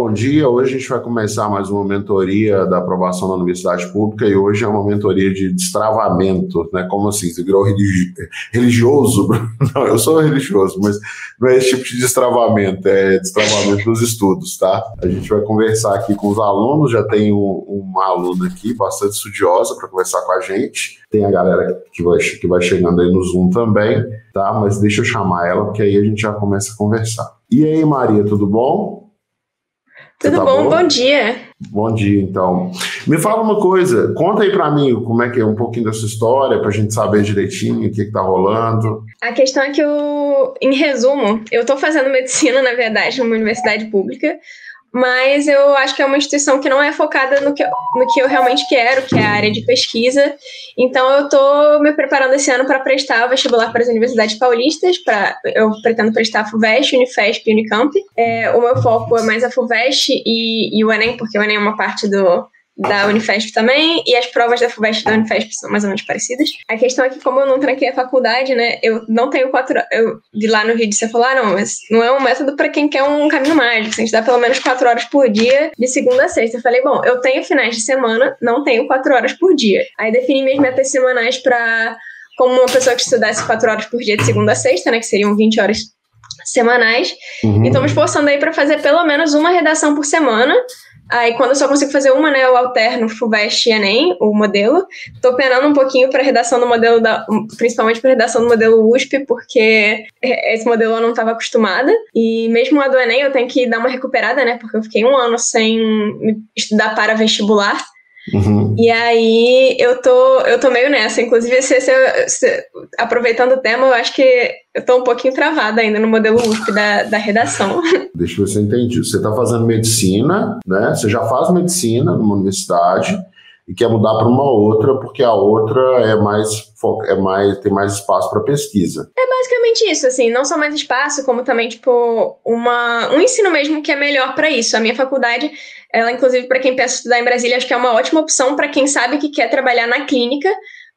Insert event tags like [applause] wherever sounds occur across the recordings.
bom dia. Hoje a gente vai começar mais uma mentoria da aprovação da Universidade Pública e hoje é uma mentoria de destravamento, né? Como assim? Você virou religi religioso? [laughs] Não, eu sou religioso, mas não é esse tipo de destravamento, é destravamento dos estudos, tá? A gente vai conversar aqui com os alunos, já tem um, uma aluna aqui bastante estudiosa para conversar com a gente. Tem a galera que vai, que vai chegando aí no Zoom também, tá? Mas deixa eu chamar ela, porque aí a gente já começa a conversar. E aí, Maria, tudo bom? Tudo tá bom? bom? dia. Bom dia, então. Me fala uma coisa, conta aí para mim como é que é um pouquinho dessa história, para a gente saber direitinho o que, está rolando. A questão é que eu, em resumo, eu estou fazendo medicina, [laughs] na verdade, numa universidade pública, mas eu acho que é uma instituição que não é focada no que, no que eu realmente quero, que é a área de pesquisa. Então, eu estou me preparando esse ano para prestar vestibular para as universidades paulistas. Pra, eu pretendo prestar a FUVEST, Unifesp e Unicamp. É, o meu foco é mais a FUVEST e, e o Enem, porque o Enem é uma parte do, da Unifesp também, e as provas da FUVEST e da Unifesp são mais ou menos parecidas. A questão é que, como eu não tranquei a faculdade, né, eu não tenho quatro. Eu vi lá no vídeo você falou, ah, não, mas não é um método para quem quer um caminho mágico, a gente dá pelo menos quatro horas por dia, de segunda a sexta. Eu falei, bom, eu tenho finais de semana, não tenho quatro horas por dia. Aí defini minhas metas semanais para como uma pessoa que estudasse quatro horas por dia de segunda a sexta, né, que seriam 20 horas semanais. Uhum. E me esforçando aí para fazer pelo menos uma redação por semana. Aí, quando eu só consigo fazer uma, né, eu alterno FUVEST e ENEM, o modelo. Tô penando um pouquinho para redação do modelo, da, principalmente para redação do modelo USP, porque esse modelo eu não estava acostumada. E mesmo a do ENEM eu tenho que dar uma recuperada, né, porque eu fiquei um ano sem estudar para vestibular. Uhum. E aí eu tô, eu tô meio nessa. Inclusive, se, se, se, aproveitando o tema, eu acho que eu tô um pouquinho travada ainda no modelo USP da, da redação. [laughs] Deixa eu ver se eu entendi. Você está fazendo medicina, né? Você já faz medicina numa universidade e quer mudar para uma outra porque a outra é mais é mais tem mais espaço para pesquisa. É basicamente isso, assim, não só mais espaço, como também tipo uma um ensino mesmo que é melhor para isso. A minha faculdade, ela inclusive para quem pensa estudar em Brasília, acho que é uma ótima opção para quem sabe que quer trabalhar na clínica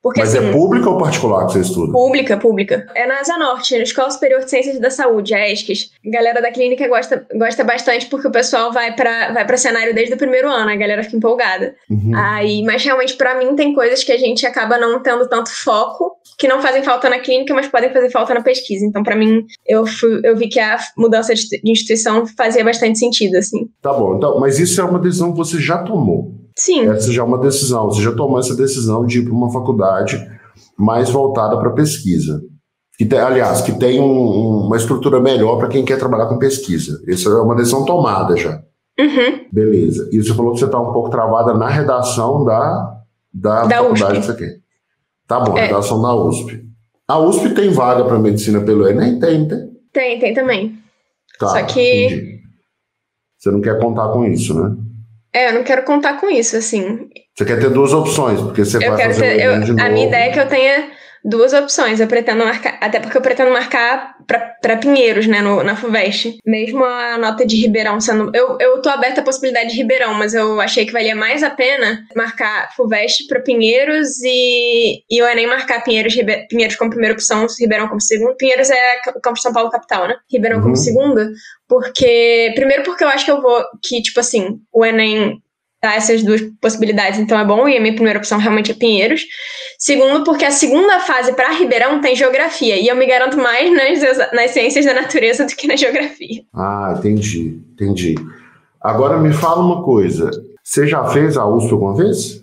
porque, Mas é assim, é pública ou particular que você estuda? Pública, pública. É na Asa Norte, na Escola Superior de Ciências da Saúde, a ESCS. A galera da clínica gosta, gosta bastante porque o pessoal vai para vai pra cenário desde o primeiro ano, a galera fica empolgada. Uhum. Aí, mas realmente, para mim, tem coisas que a gente acaba não tendo tanto foco, que não fazem falta na clínica, mas podem fazer falta na pesquisa. Então, para mim, eu, fui, eu vi que a mudança de instituição fazia bastante sentido, assim. Tá bom, então, mas isso é uma decisão que você já tomou. Sim. Essa já é uma decisão. Você já tomou essa decisão de ir para uma faculdade mais voltada para pesquisa. Que tem, aliás, que tem um, uma estrutura melhor para quem quer trabalhar com pesquisa. Essa é uma decisão tomada já. Uhum. Beleza. E você falou que você está um pouco travada na redação da, da, da faculdade que você quer. Tá bom, é. redação da USP. A USP tem vaga para medicina pelo Enem? Tem, tem? Tem, tem também. Tá, Só que. Entendi. Você não quer contar com isso, né? É, eu não quero contar com isso, assim. Você quer ter duas opções, porque você eu vai quero fazer ter, eu, A minha ideia é que eu tenha duas opções. Eu pretendo marcar, até porque eu pretendo marcar para Pinheiros, né, no, na FUVEST. Mesmo a nota de Ribeirão sendo. Eu, eu tô aberta à possibilidade de Ribeirão, mas eu achei que valia mais a pena marcar FUVEST para Pinheiros e, e o Enem marcar Pinheiros, Ribe, Pinheiros como primeira opção, Ribeirão como segunda. Pinheiros é o campo de São Paulo capital, né? Ribeirão uhum. como segunda. Porque. Primeiro porque eu acho que eu vou. Que, tipo assim, o Enem tá? Essas duas possibilidades, então é bom, e a minha primeira opção realmente é Pinheiros. Segundo, porque a segunda fase para Ribeirão tem geografia, e eu me garanto mais nas, nas ciências da natureza do que na geografia. Ah, entendi, entendi. Agora me fala uma coisa, você já fez a USP alguma vez?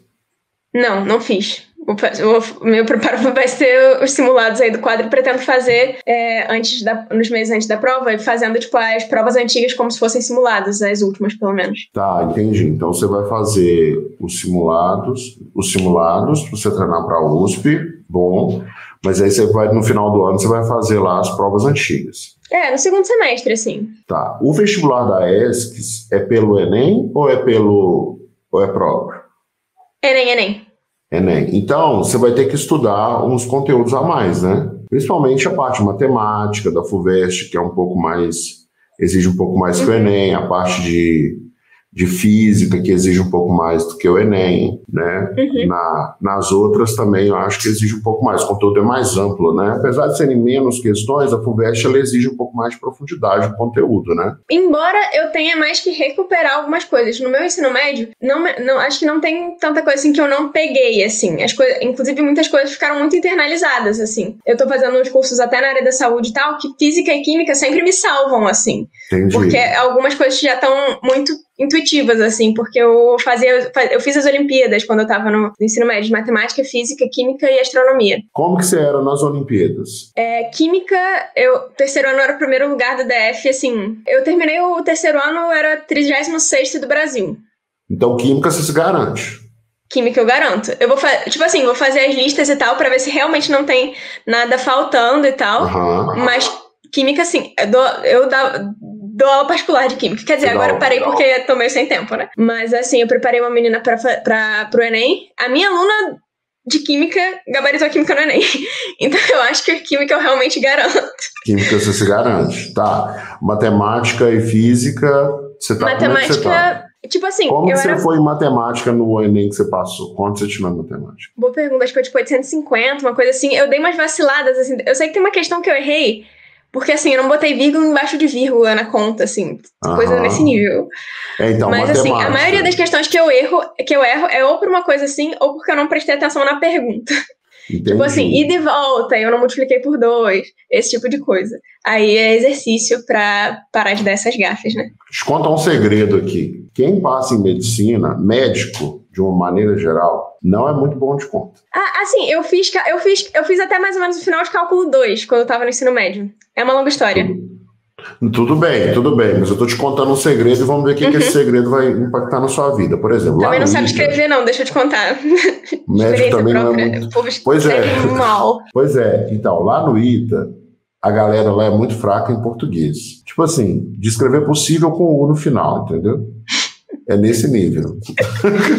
Não, não fiz. O, meu preparo [laughs] vai ser os simulados aí do quadro. Pretendo fazer é, antes da, nos meses antes da prova, fazendo tipo as provas antigas como se fossem simulados, as últimas pelo menos. Tá, entendi. Então você vai fazer os simulados, os simulados para você treinar para a USP, bom. Mas aí você vai no final do ano você vai fazer lá as provas antigas. É, no segundo semestre, assim. Tá. O vestibular da ESCS é pelo Enem ou é pelo ou é próprio? Enem, Enem. Enem. Então, você vai ter que estudar uns conteúdos a mais, né? Principalmente a parte matemática da FUVEST, que é um pouco mais, exige um pouco mais que o. Enem, a parte de, de física, que exige um pouco mais do que o Enem, né? Uhum. Na, nas outras também eu acho que exige um pouco mais, o conteúdo é mais amplo, né? Apesar de serem menos questões, a FUVEST ela exige um pouco mais de profundidade no conteúdo, né? Embora eu tenha mais que recuperar algumas coisas. No meu ensino médio, não, não acho que não tem tanta coisa assim que eu não peguei, assim. As coisas, inclusive, muitas coisas ficaram muito internalizadas, assim. Eu tô fazendo uns cursos até na área da saúde e tal, que física e química sempre me salvam, assim. Entendi. Porque algumas coisas já estão muito intuitivas, assim, porque eu fazia. Eu fiz as Olimpíadas quando eu estava no ensino médio de matemática, física, química e astronomia. Como que você era nas Olimpíadas? É, química, eu. Terceiro ano era o primeiro lugar do DF, assim. Eu terminei o terceiro ano, era 36 do Brasil. Então, química você se garante. Química eu garanto. Eu vou fazer, tipo assim, vou fazer as listas e tal, para ver se realmente não tem nada faltando e tal. Uhum. Mas química, assim, eu, dou, eu dava, dou aula particular de química. Quer dizer, legal, agora eu parei legal. porque tô meio sem tempo, né? Mas assim, eu preparei uma menina pra, pra, pro Enem. A minha aluna de química gabaritou a química no Enem. [laughs] Então eu acho que a química eu realmente garanto. Química você se garante, tá. Matemática e física, você tá Matemática. Você tá? Tipo assim, como você era... foi em matemática no Enem que você passou? Quanto você tirou em matemática? Boa pergunta, acho que foi tipo 850, uma coisa assim. Eu dei umas vaciladas, assim. Eu sei que tem uma questão que eu errei, porque assim, eu não botei vírgula embaixo de vírgula na conta, assim, Aham. coisa nesse nível. É, então, Mas assim, a maioria das questões que eu erro, que eu erro é ou por uma coisa assim, ou porque eu não prestei atenção na pergunta. Entendi. Tipo assim, ida e volta, eu não multipliquei por dois, esse tipo de coisa. Aí é exercício para parar de dar essas gafas, né? Eu contar um segredo aqui. Quem passa em medicina, médico, de uma maneira geral, não é muito bom de conta. Ah, assim, eu fiz, eu fiz, eu fiz até mais ou menos o final de cálculo 2, quando eu tava no ensino médio. É uma longa história. Tudo, tudo bem, tudo bem, mas eu tô te contando um segredo e vamos ver o que, uhum. que esse uhum. segredo vai impactar na sua vida. Por exemplo, Também não sabe escrever, não, deixa eu te contar. [laughs] Médico também própria. não é muito. Pois é. Mal. [laughs] Pois é, então, lá no ITA, a galera lá é muito fraca em português. Tipo assim, de escrever possível com o U no final, entendeu? É nesse nível.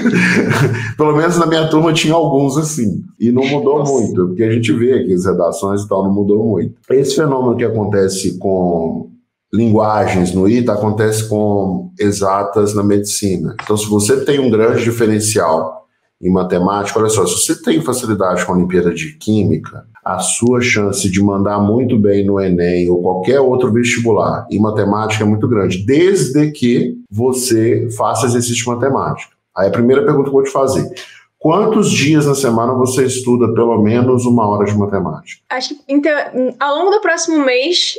[laughs] Pelo menos na minha turma tinha alguns assim. E não mudou Nossa. muito, porque a gente vê aqui as redações e tal, não mudou muito. Esse fenômeno que acontece com linguagens no ITA acontece com exatas na medicina. Então, se você tem um grande diferencial em matemática, olha só, se você tem facilidade com a Olimpíada de Química, a sua chance de mandar muito bem no Enem ou qualquer outro vestibular em matemática é muito grande, desde que você faça exercício de matemática. Aí a primeira pergunta que eu vou te fazer. Quantos dias na semana você estuda pelo menos uma hora de matemática? Acho que então, ao longo do próximo mês,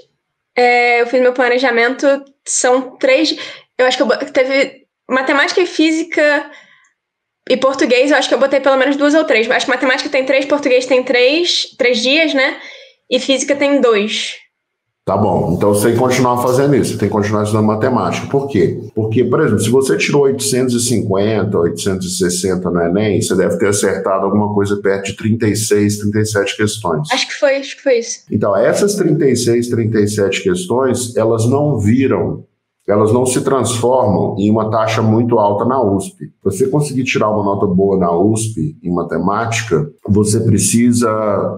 é, eu fiz meu planejamento, são três. Eu acho que eu, teve matemática e física e português, eu acho que eu botei pelo menos duas ou três. Acho que matemática tem três, português tem três, três dias, né? E física tem dois. Tá bom, então você tem que continuar fazendo isso, você tem que continuar estudando matemática. Por quê? Porque, por exemplo, se você tirou 850, 860 no Enem, você deve ter acertado alguma coisa perto de 36, 37 questões. Acho que foi, acho que foi isso. Então, essas 36, 37 questões, elas não viram elas não se transformam em uma taxa muito alta na USP. Você conseguir tirar uma nota boa na USP em matemática, você precisa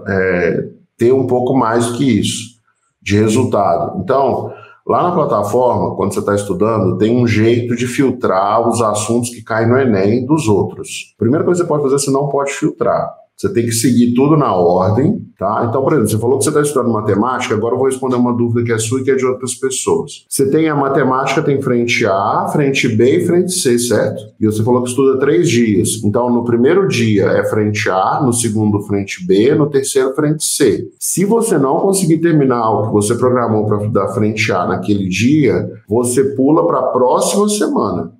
é, ter um pouco mais do que isso de resultado. Então, lá na plataforma, quando você está estudando, tem um jeito de filtrar os assuntos que caem no Enem dos outros. Primeira coisa que você pode fazer, você não pode filtrar. Você tem que seguir tudo na ordem, tá? Então, por exemplo, você falou que você está estudando matemática, agora eu vou responder uma dúvida que é sua e que é de outras pessoas. Você tem a matemática, tem frente A, frente B e frente C, certo? E você falou que estuda três dias. Então, no primeiro dia é frente A, no segundo frente B, no terceiro frente C. Se você não conseguir terminar o que você programou para estudar frente A naquele dia, você pula para a próxima semana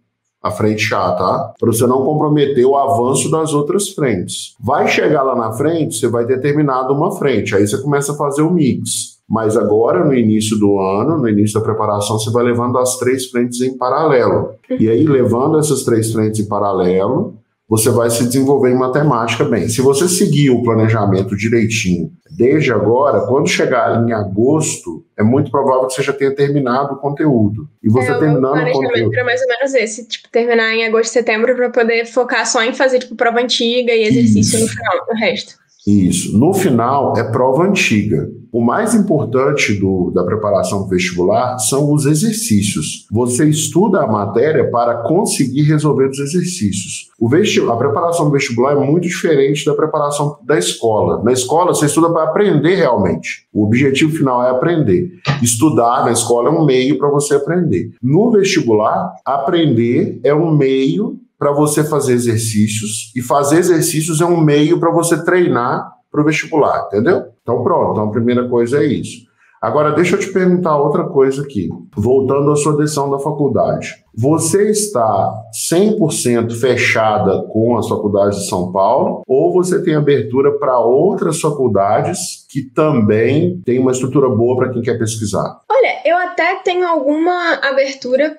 a frente A, tá? Para você não comprometer o avanço das outras frentes. Vai chegar lá na frente, você vai ter terminado uma frente, aí você começa a fazer o mix. Mas agora, no início do ano, no início da preparação, você vai levando as três frentes em paralelo. E aí, levando essas três frentes em paralelo, você vai se desenvolver em matemática bem. Se você seguir o planejamento direitinho desde agora, quando chegar em agosto, é muito provável que você já tenha terminado o conteúdo. E você é, terminando o conteúdo. Era mais ou menos esse, tipo, terminar em agosto, setembro para poder focar só em fazer tipo prova antiga e exercício Isso. no final, no resto. Isso. No final, é prova antiga. O mais importante do, da preparação vestibular são os exercícios. Você estuda a matéria para conseguir resolver os exercícios. O a preparação vestibular é muito diferente da preparação da escola. Na escola, você estuda para aprender realmente. O objetivo final é aprender. Estudar na escola é um meio para você aprender. No vestibular, aprender é um meio para você fazer exercícios e fazer exercícios é um meio para você treinar para o vestibular, entendeu? Então pronto, então a primeira coisa é isso. Agora deixa eu te perguntar outra coisa aqui, voltando à sua decisão da faculdade. Você está 100% fechada com as faculdades de São Paulo ou você tem abertura para outras faculdades que também têm uma estrutura boa para quem quer pesquisar? Olha, eu até tenho alguma abertura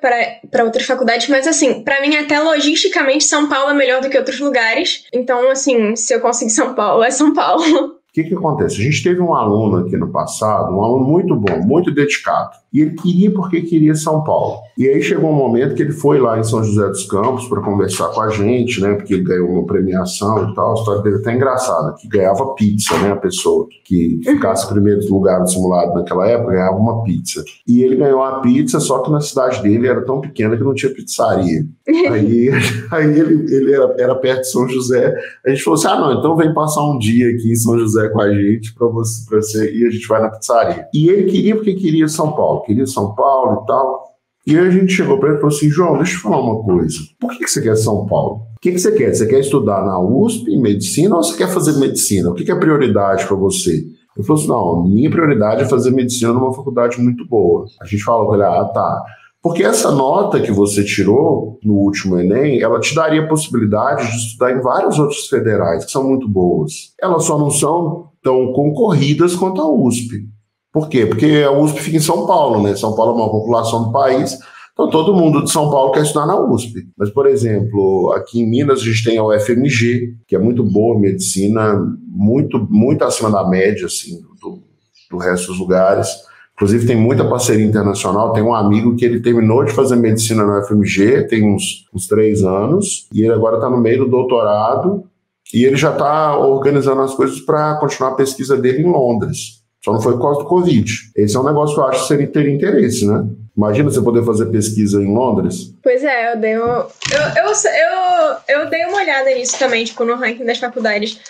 para outras faculdades, mas assim, para mim até logisticamente São Paulo é melhor do que outros lugares. Então, assim, se eu conseguir São Paulo, é São Paulo. Que, que acontece? A gente teve um aluno aqui no passado, um aluno muito bom, muito dedicado, e ele queria porque queria São Paulo. E aí chegou um momento que ele foi lá em São José dos Campos para conversar com a gente, né? Porque ele ganhou uma premiação e tal. A história dele é até engraçada, que ganhava pizza, né? A pessoa que ficasse em primeiro lugar no simulado naquela época ganhava uma pizza. E ele ganhou a pizza, só que na cidade dele era tão pequena que não tinha pizzaria. [laughs] aí aí ele, ele era, era perto de São José. A gente falou assim: ah, não, então vem passar um dia aqui em São José com a gente para você, você e a gente vai na pizzaria. E ele queria porque queria São Paulo, queria São Paulo e tal. E aí a gente chegou para ele e falou assim: João, deixa eu falar uma coisa. Por que, que você quer São Paulo? O que, que você quer? Você quer estudar na USP, em medicina, ou você quer fazer medicina? O que, que é prioridade para você? Ele falou assim: não, minha prioridade é fazer medicina numa faculdade muito boa. A gente falou ele: ah, tá. Porque essa nota que você tirou no último Enem, ela te daria possibilidade de estudar em vários outros federais, que são muito boas. Elas só não são tão concorridas quanto a USP. Por quê? Porque a USP fica em São Paulo, né? São Paulo é a maior população do país, então todo mundo de São Paulo quer estudar na USP. Mas, por exemplo, aqui em Minas a gente tem a UFMG, que é muito boa medicina, muito, muito acima da média, assim, do, do resto dos lugares. Inclusive tem muita parceria internacional. Tem um amigo que ele terminou de fazer medicina na UFMG, tem uns, uns três anos, e ele agora está no meio do doutorado, e ele já está organizando as coisas para continuar a pesquisa dele em Londres. Só não foi por causa do Covid. Esse é um negócio que eu acho que seria ter interesse, né? Imagina você poder fazer pesquisa em Londres. Pois é, eu dei, um, eu, eu, eu, eu dei uma olhada nisso também, tipo, no ranking das faculdades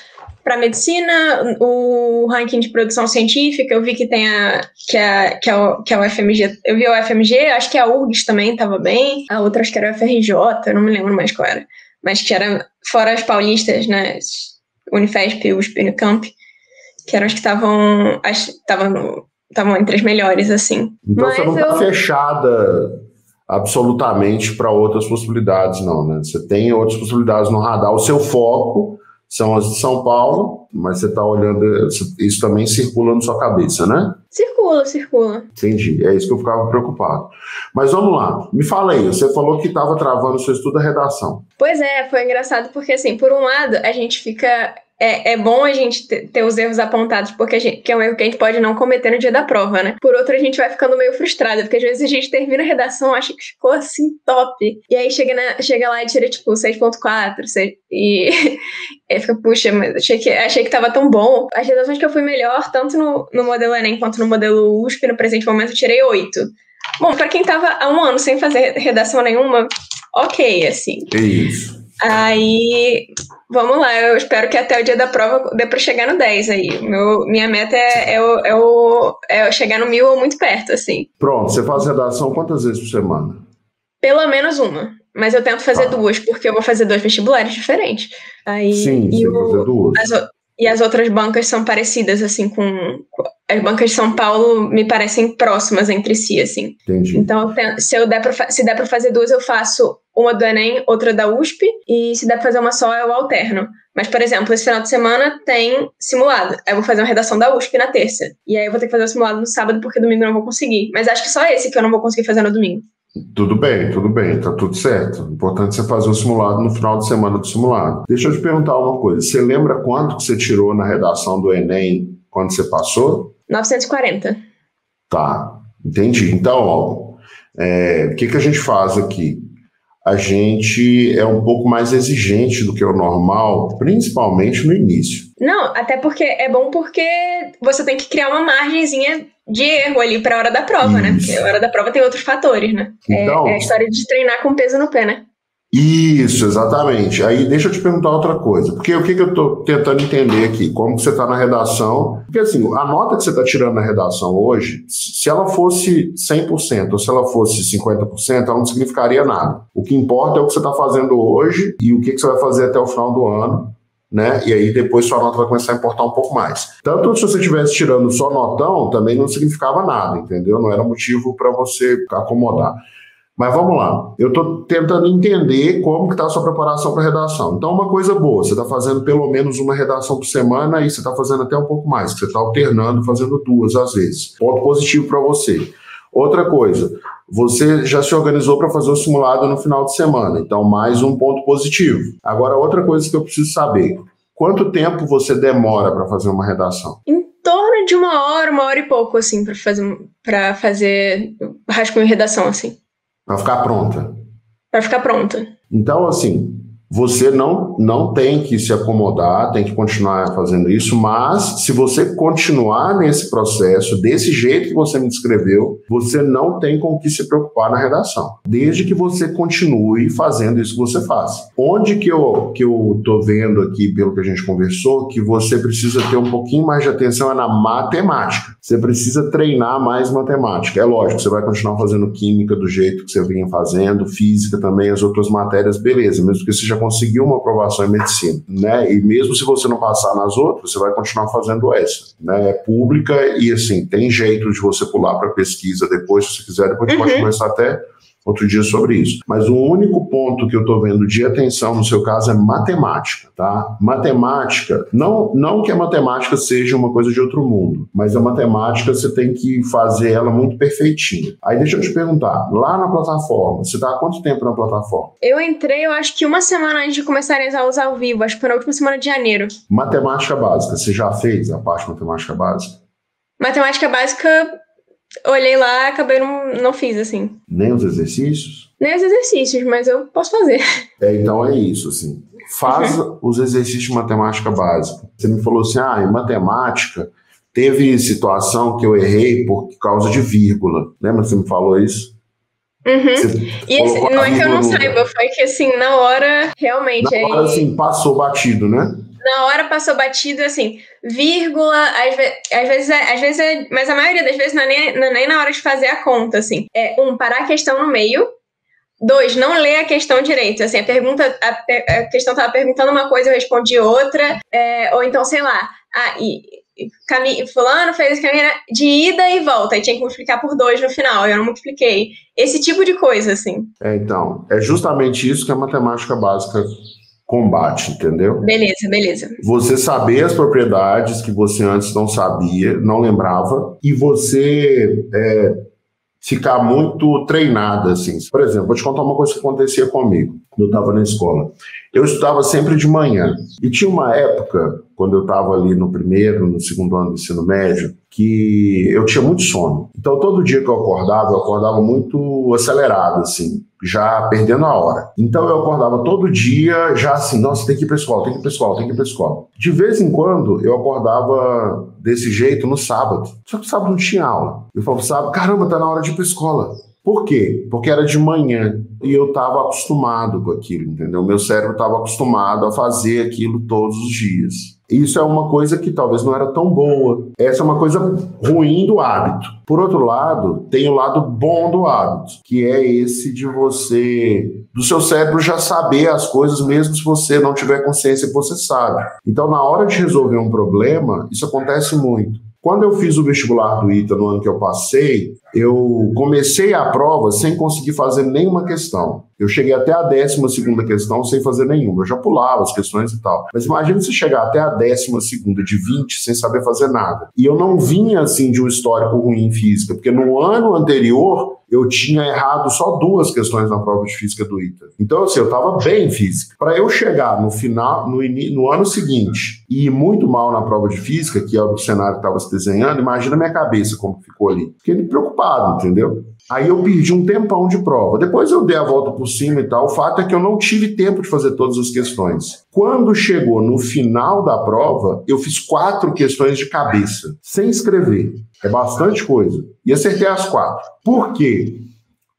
para medicina, o ranking de produção científica, eu vi que tem a que é, que é, o, que é o FMG, eu vi o FMG, acho que a URGS também estava bem, a outra acho que era o FRJ, eu não me lembro mais qual era, mas que era fora as paulistas, né, Unifesp, USP, Unicamp, que eram as que estavam estavam estavam entre as melhores, assim. Então Mas você não está eu... fechada absolutamente para outras possibilidades, não, né? Você tem outras possibilidades no radar. O seu foco são as de São Paulo, mas você está olhando, isso também circula na sua cabeça, né? Circula, circula. Entendi, é isso que eu ficava preocupado. Mas vamos lá, me fala aí, você falou que estava travando o seu estudo da redação. Pois é, foi engraçado porque, assim, por um lado, a gente fica é, é bom a gente ter os erros apontados, porque gente, que é um erro que a gente pode não cometer no dia da prova, né? Por outro, a gente vai ficando meio frustrada, porque às vezes a gente termina a redação, acha que ficou assim top. E aí chega, na, chega lá e tira tipo 6.4, e [laughs] aí fica, puxa, mas achei que, achei que tava tão bom. As redações que eu fui melhor, tanto no, no modelo Enem quanto no modelo USP, no presente momento, eu tirei 8. Bom, para quem tava há um ano sem fazer redação nenhuma, ok, assim. É isso. Aí, vamos lá, eu espero que até o dia da prova dê para chegar no 10 aí. Meu, minha meta é, é, o, é, o, é chegar no mil ou muito perto, assim. Pronto, você faz redação quantas vezes por semana? Pelo menos uma. Mas eu tento fazer ah. duas, porque eu vou fazer dois vestibulares diferentes. Aí, sim, sim, o, fazer duas. As, e as outras bancas são parecidas, assim, com. As bancas de São Paulo me parecem próximas entre si, assim. Entendi. Então, se, eu der pra, se der para fazer duas, eu faço uma do Enem, outra da USP, e se der pra fazer uma só, eu alterno. Mas, por exemplo, esse final de semana tem simulado. Eu vou fazer uma redação da USP na terça. E aí eu vou ter que fazer o simulado no sábado, porque domingo eu não vou conseguir. Mas acho que só esse que eu não vou conseguir fazer no domingo. Tudo bem, tudo bem, tá tudo certo. O importante é você fazer o simulado no final de semana do simulado. Deixa eu te perguntar uma coisa. Você lembra quanto que você tirou na redação do Enem quando você passou? 940. Tá, entendi. Então, ó, é, o que, que a gente faz aqui? A gente é um pouco mais exigente do que o normal, principalmente no início. Não, até porque é bom porque você tem que criar uma margenzinha de erro ali para a hora da prova, né? Isso. né? Porque a hora da prova tem outros fatores, né? Então, é, é a história de treinar com peso no pé, né? Isso, exatamente. Aí deixa eu te perguntar outra coisa. Porque o que, que eu estou tentando entender aqui? Como você está na redação? Porque assim, a nota que você está tirando na redação hoje, se ela fosse 100% ou se ela fosse 50%, ela não significaria nada. O que importa é o que você está fazendo hoje e o que, que você vai fazer até o final do ano. Né? E aí depois sua nota vai começar a importar um pouco mais. Tanto se você estivesse tirando só notão, também não significava nada, entendeu? Não era motivo para você acomodar. Mas vamos lá, eu estou tentando entender como que está a sua preparação para redação. Então, uma coisa boa, você está fazendo pelo menos uma redação por semana e você está fazendo até um pouco mais, você está alternando, fazendo duas às vezes. Ponto positivo para você. Outra coisa, você já se organizou para fazer o simulado no final de semana, então mais um ponto positivo. Agora, outra coisa que eu preciso saber, quanto tempo você demora para fazer uma redação? Em torno de uma hora, uma hora e pouco, assim, para fazer, fazer rascunho e redação, assim. Para ficar pronta. Para ficar pronta. Então, assim, você não, não tem que se acomodar, tem que continuar fazendo isso, mas se você continuar nesse processo, desse jeito que você me descreveu, você não tem com o que se preocupar na redação, desde que você continue fazendo isso que você faz. Onde que eu, que eu tô vendo aqui, pelo que a gente conversou, que você precisa ter um pouquinho mais de atenção é na matemática. Você precisa treinar mais matemática. É lógico, você vai continuar fazendo química do jeito que você vinha fazendo, física também, as outras matérias, beleza, mesmo que seja conseguiu uma aprovação em medicina, né? E mesmo se você não passar nas outras, você vai continuar fazendo essa, né? É pública e assim, tem jeito de você pular para pesquisa depois, se você quiser, depois uhum. pode começar até outro dia sobre isso. Mas o único ponto que eu estou vendo de atenção no seu caso é matemática, tá? Matemática, não, não que a matemática seja uma coisa de outro mundo, mas a matemática você tem que fazer ela muito perfeitinha. Aí deixa eu te perguntar, lá na plataforma, você está há quanto tempo na plataforma? Eu entrei, eu acho que uma semana antes de começarem as aulas ao vivo, acho que foi na última semana de janeiro. Matemática básica, você já fez a parte de matemática básica? Matemática básica olhei lá, acabei não, não fiz assim. Nem os exercícios? Nem os exercícios, mas eu posso fazer. [laughs] É, então é isso, assim. Faz uhum. os exercícios de matemática básica. Você me falou assim, ah, em matemática teve situação que eu errei por causa de vírgula. Lembra que você me falou isso? Uhum. E não é que eu não saiba, foi que assim, na hora, realmente. Na hora, assim, passou batido, né? Na hora passou batido, assim, vírgula, às, ve às vezes, é, às vezes é, mas a maioria das vezes não é, nem, não é nem na hora de fazer a conta, assim. É, um, parar a questão no meio, Dois, não ler a questão direito. Assim, a pergunta, a, a questão estava perguntando uma coisa, eu respondi outra. É, ou então, sei lá, ah, e, fulano fez caminho de ida e volta, e tinha que multiplicar por dois no final, eu não multipliquei. Esse tipo de coisa, assim. É, então, é justamente isso que a matemática básica combate, entendeu? Beleza, beleza. Você saber as propriedades que você antes não sabia, não lembrava, e você é, ficar muito treinada, assim. Por exemplo, vou te contar uma coisa que acontecia comigo quando eu estava na escola. Eu estudava sempre de manhã, e tinha uma época, quando eu estava ali no primeiro, no segundo ano do ensino médio, que eu tinha muito sono. Então, todo dia que eu acordava, eu acordava muito acelerado, assim já perdendo a hora. Então eu acordava todo dia já assim, nossa, tem que ir para escola, tem que ir para escola, tem que ir para escola. De vez em quando eu acordava desse jeito no sábado. Só que sábado não tinha aula. Eu falava, sábado, caramba, tá na hora de ir para escola. Por quê? Porque era de manhã e eu estava acostumado com aquilo, entendeu? Meu cérebro estava acostumado a fazer aquilo todos os dias. Isso é uma coisa que talvez não era tão boa. Essa é uma coisa ruim do hábito. Por outro lado, tem o lado bom do hábito, que é esse de você, do seu cérebro já saber as coisas, mesmo se você não tiver consciência que você sabe. Então, na hora de resolver um problema, isso acontece muito. Quando eu fiz o vestibular do ITA no ano que eu passei, eu comecei a prova sem conseguir fazer nenhuma questão. Eu cheguei até a décima segunda questão sem fazer nenhuma. Eu já pulava as questões e tal. Mas imagine se chegar até a décima segunda de 20 sem saber fazer nada. E eu não vinha assim de um histórico ruim em física, porque no ano anterior eu tinha errado só duas questões na prova de física do ITA. Então, assim, eu estava bem em física. Para eu chegar no final, no, no, ano seguinte, e ir muito mal na prova de física, que é o cenário que estava se desenhando, imagina minha cabeça como ficou ali. Fiquei preocupado, entendeu? Aí eu perdi um tempão de prova. Depois eu dei a volta por cima e tal. O fato é que eu não tive tempo de fazer todas as questões. Quando chegou no final da prova, eu fiz quatro questões de cabeça, sem escrever. É bastante coisa. E acertei as quatro. Por quê?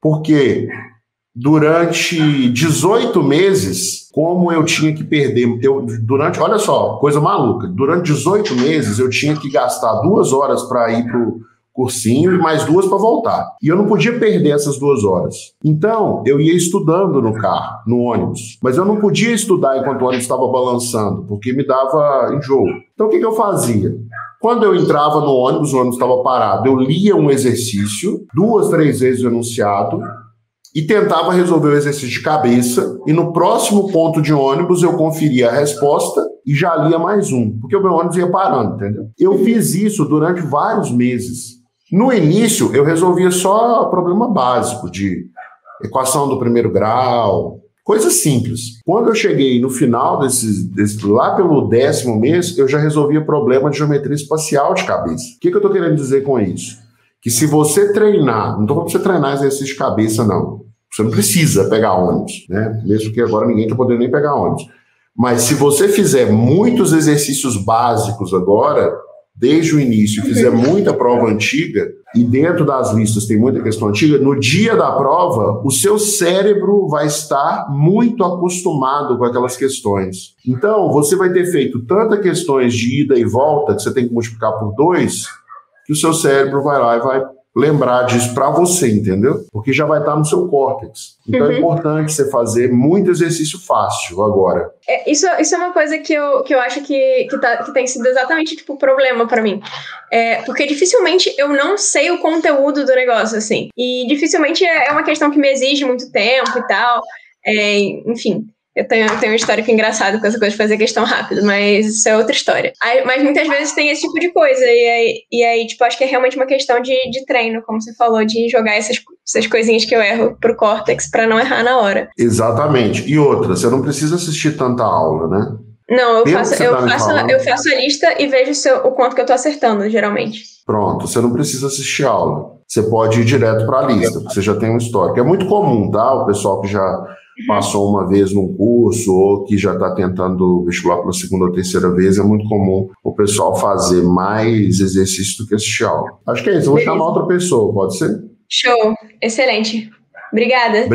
Porque durante 18 meses, como eu tinha que perder, eu, durante, olha só, coisa maluca, durante 18 meses eu tinha que gastar duas horas para ir pro cursinho e mais duas para voltar. E eu não podia perder essas duas horas. Então, eu ia estudando no carro, no ônibus. Mas eu não podia estudar enquanto o ônibus estava balançando, porque me dava enjoo. Então, o que, que eu fazia? Quando eu entrava no ônibus, o ônibus estava parado, eu lia um exercício, duas, três vezes o enunciado, e tentava resolver o exercício de cabeça. E no próximo ponto de ônibus eu conferia a resposta e já lia mais um, porque o meu ônibus ia parando, entendeu? Eu fiz isso durante vários meses. No início, eu resolvia só problema básico de equação do primeiro grau, coisa simples. Quando eu cheguei no final desse, desse lá pelo décimo mês, eu já resolvia problema de geometria espacial de cabeça. O que, que eu estou querendo dizer com isso? Que se você treinar, não estou falando para você treinar exercício de cabeça, não. Você não precisa pegar ônibus, né? Mesmo que agora ninguém está podendo nem pegar ônibus. Mas se você fizer muitos exercícios básicos agora, desde o início, fizer muita prova antiga, e dentro das listas tem muita questão antiga, no dia da prova, o seu cérebro vai estar muito acostumado com aquelas questões. Então, você vai ter feito tantas questões de ida e volta, que você tem que multiplicar por dois, que o seu cérebro vai lá e vai lembrar disso para você, entendeu? Porque já vai estar no seu córtex. Então é uhum. é importante você fazer muito exercício fácil agora. É, isso, isso é uma coisa que eu, que eu acho que, que, tá, que tem sido exatamente tipo problema para mim. É, porque dificilmente eu não sei o conteúdo do negócio, assim. E dificilmente é, é uma questão que me exige muito tempo e tal. É, enfim. Eu tenho, tenho um histórico engraçado com essa coisa de fazer questão rápido, mas isso é outra história. Aí, mas muitas vezes tem esse tipo de coisa, e aí, e aí tipo, acho que é realmente uma questão de, de treino, como você falou, de jogar essas, essas coisinhas que eu erro pro córtex para não errar na hora. Exatamente. E outra, você não precisa assistir tanta aula, né? Não, eu faço, eu, tá faço, eu faço a lista e vejo se eu, o quanto que eu tô acertando, geralmente. Pronto, você não precisa assistir aula. Você pode ir direto para a lista, porque você já tem um histórico. É muito comum, tá? O pessoal que já passou uma vez num curso ou que já está tentando vestibular pela segunda ou terceira vez, é muito comum o pessoal fazer mais exercício do que assistir aula. Acho que é isso. Eu vou chamar outra pessoa, pode ser? Show. Excelente. Obrigada.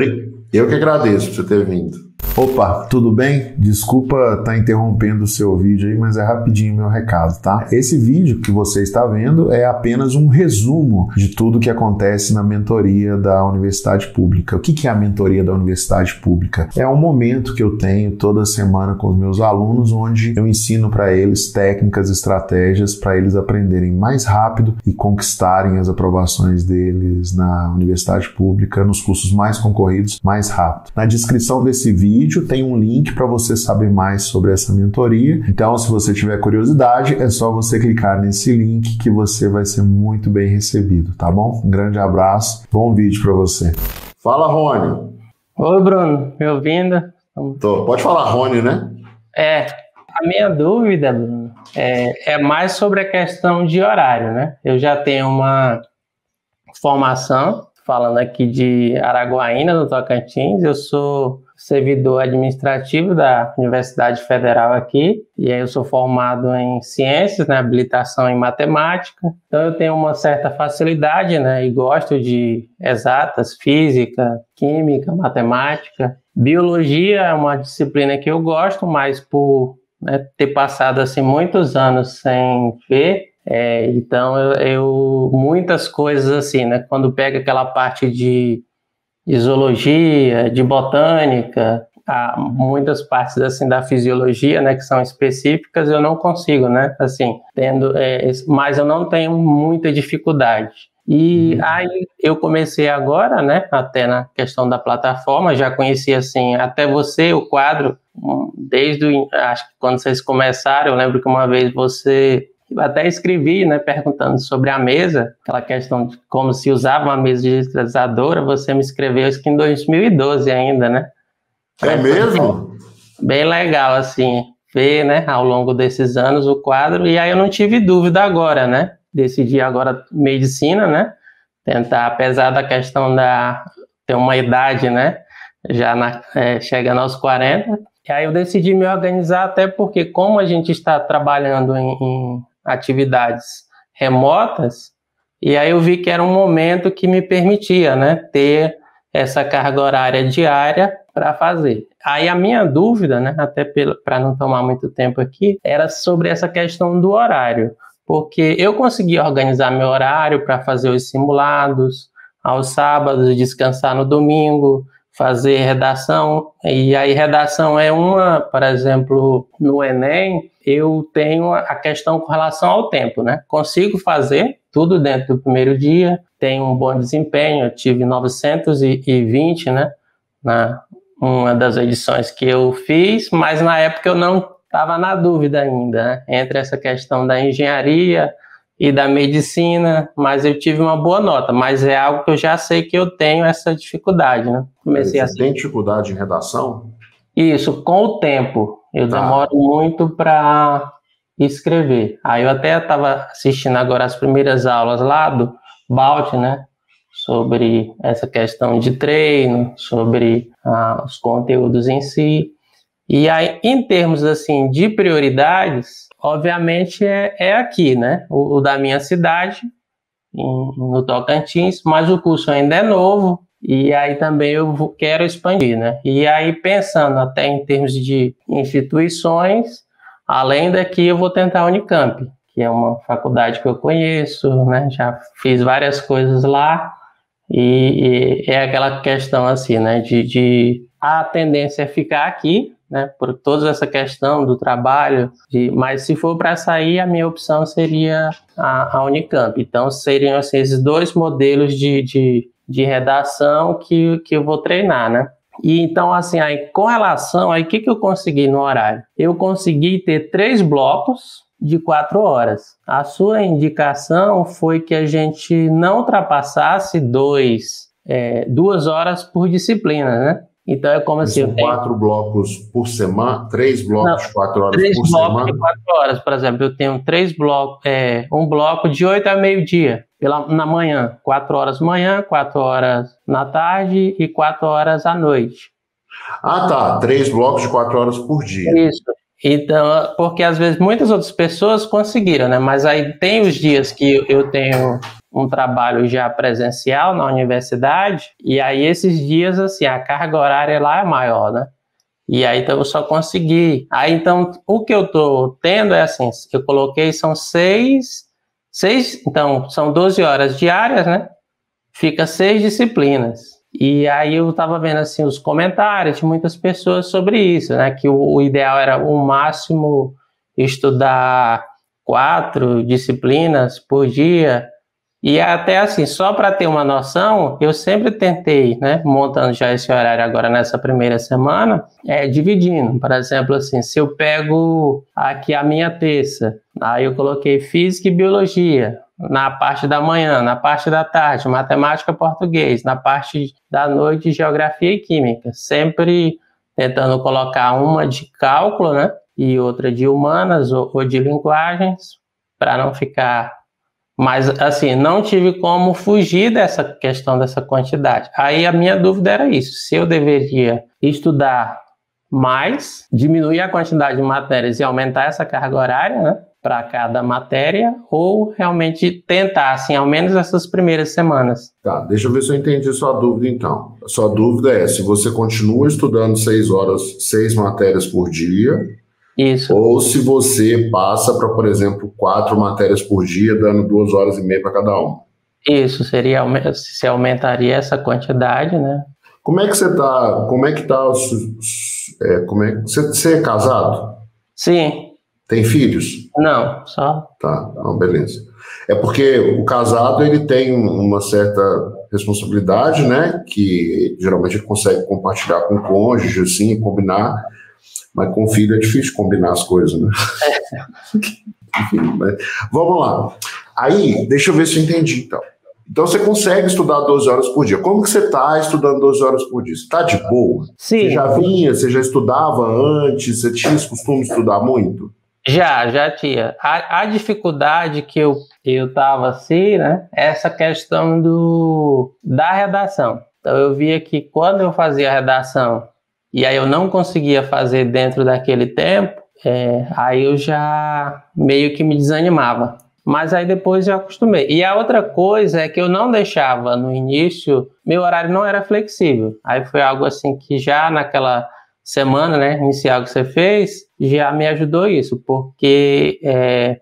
Eu que agradeço por você ter vindo. Opa, tudo bem? Desculpa estar tá interrompendo o seu vídeo aí, mas é rapidinho meu recado, tá? Esse vídeo que você está vendo é apenas um resumo de tudo que acontece na mentoria da Universidade Pública. O que é a mentoria da Universidade Pública? É um momento que eu tenho toda semana com os meus alunos, onde eu ensino para eles técnicas, estratégias para eles aprenderem mais rápido e conquistarem as aprovações deles na Universidade Pública, nos cursos mais concorridos, mais rápido. Na descrição desse vídeo, vídeo tem um link para você saber mais sobre essa mentoria. Então, se você tiver curiosidade, é só você clicar nesse link que você vai ser muito bem recebido, tá bom? Um grande abraço, bom vídeo para você. Fala, Rony. Oi, Bruno, me ouvindo? Tô. Pode falar, Rony, né? É, a minha dúvida, Bruno, é, é mais sobre a questão de horário, né? Eu já tenho uma formação, falando aqui de Araguaína, no Tocantins, eu sou servidor administrativo da Universidade Federal aqui, e aí eu sou formado em ciências, né, habilitação em matemática, então eu tenho uma certa facilidade, né, e gosto de exatas, física, química, matemática. Biologia é uma disciplina que eu gosto, mas por né, ter passado assim muitos anos sem ver, é, então eu, eu, muitas coisas assim, né, quando pega aquela parte de de zoologia, de botânica, há muitas partes assim da fisiologia, né, que são específicas, eu não consigo, né, assim, tendo, é, mas eu não tenho muita dificuldade. E uhum. aí eu comecei agora, né, até na questão da plataforma, já conheci assim, até você o quadro, hum, desde o, acho que quando vocês começaram, eu lembro que uma vez você até escrevi, né, perguntando sobre a mesa, aquela questão de como se usava uma mesa digitalizadora, você me escreveu isso que em 2012 ainda, né? É mesmo? Bem legal, assim, ver, né, ao longo desses anos o quadro, e aí eu não tive dúvida agora, né? Decidi agora medicina, né? tentar, apesar da questão da ter uma idade, né? Já na, é, chegando aos 40. E aí eu decidi me organizar, até porque, como a gente está trabalhando em, em atividades remotas, e aí eu vi que era um momento que me permitia, né, ter essa carga horária diária para fazer. Aí a minha dúvida, né, até para não tomar muito tempo aqui, era sobre essa questão do horário, porque eu consegui organizar meu horário para fazer os simulados aos sábados, descansar no domingo, fazer redação, e aí redação é uma, por exemplo, no Enem, eu tenho a questão com relação ao tempo, né? Consigo fazer tudo dentro do primeiro dia, tenho um bom desempenho, eu tive 920, né? Na uma das edições que eu fiz, mas na época eu não estava na dúvida ainda, né? Entre essa questão da engenharia e da medicina, mas eu tive uma boa nota, mas é algo que eu já sei que eu tenho essa dificuldade, né? Comecei Você tem dificuldade em redação? Isso, com o tempo. Eu tá. demoro muito para escrever. Aí eu até estava assistindo agora as primeiras aulas lá do Balt, né? Sobre essa questão de treino, sobre ah, os conteúdos em si. E aí, em termos assim de prioridades, obviamente é, é aqui, né? O, o, da minha cidade, em, no Tocantins, mas o curso ainda é novo e aí também eu quero expandir, né? E aí pensando até em termos de instituições, além daqui eu vou tentar a Unicamp, que é uma faculdade que eu conheço, né? Já fiz várias coisas lá e, e é aquela questão assim, né? De, de a tendência é ficar aqui, né, por toda essa questão do trabalho, de, mas se for para sair, a minha opção seria a, a Unicamp. Então, seriam assim, esses dois modelos de, de, de redação que, que eu vou treinar, né? E então, assim, aí, com relação, aí, o que, que eu consegui no horário? Eu consegui ter três blocos de quatro horas. A sua indicação foi que a gente não ultrapassasse dois, é, duas horas por disciplina, né? Então é como assim. São quatro blocos por semana, três blocos Não, quatro horas três por blocos semana. De quatro horas, por exemplo, eu tenho três blocos, é, um bloco de oito a meio-dia, pela na manhã, quatro horas manhã, quatro horas na tarde e quatro horas à noite. Ah, tá. Três blocos de quatro horas por dia. Isso. Então, porque às vezes muitas outras pessoas conseguiram, né? Mas aí tem os dias que eu tenho um trabalho já presencial na universidade, e aí esses dias, assim, a carga horária lá é maior, né? E aí então eu só consegui. Aí então o que eu tô tendo é assim, eu coloquei são seis, seis, então são 12 horas diárias, né? Fica seis disciplinas. E aí eu estava vendo assim os comentários de muitas pessoas sobre isso, né? Que o, o ideal era o máximo estudar quatro disciplinas por dia. E até assim, só para ter uma noção, eu sempre tentei, né, montando já esse horário agora nessa primeira semana, é dividindo. Por exemplo, assim, se eu pego aqui a minha terça, aí eu coloquei física e biologia na parte da manhã, na parte da tarde, matemática, português, na parte da noite, geografia e química, sempre tentando colocar uma de cálculo, né, e outra de humanas ou, ou de linguagens, para não ficar. Mas assim, não tive como fugir dessa questão dessa quantidade. Aí a minha dúvida era isso: se eu deveria estudar mais, diminuir a quantidade de matérias e aumentar essa carga horária, né? para cada matéria ou realmente tentar, assim, ao menos essas primeiras semanas? Tá, deixa eu ver se eu entendi sua dúvida então. A sua dúvida é se você continua estudando seis horas, seis matérias por dia. Isso. Ou se você passa para, por exemplo, quatro matérias por dia, dando duas horas e meia para cada uma. Isso, seria se aumentaria essa quantidade, né? Como é que você tá? Como é que tá? É, como é, você, você é casado? Sim. Tem filhos? Não, só. Tá, não, beleza. É porque o casado ele tem uma certa responsabilidade, né? Que geralmente ele consegue compartilhar com o cônjuge, assim, combinar. Mas com filho é difícil combinar as coisas, né? É. [laughs] Enfim, mas, vamos lá. Aí, deixa eu ver se eu entendi, então. Então você consegue estudar 12 horas por dia. Como que você está estudando 12 horas por dia? Você está de boa? Sim. Você já vinha, você já estudava antes, você tinha esse costume de estudar muito? Já, já tinha. A, a, dificuldade que eu eu estava assim, né? Essa questão do da redação. Então eu via que quando eu fazia a redação e aí eu não conseguia fazer dentro daquele tempo, é, aí eu já meio que me desanimava. Mas aí depois eu acostumei. E a outra coisa é que eu não deixava no início, meu horário não era flexível. Aí foi algo assim que já naquela semana né, inicial que você fez, já me ajudou isso, porque é,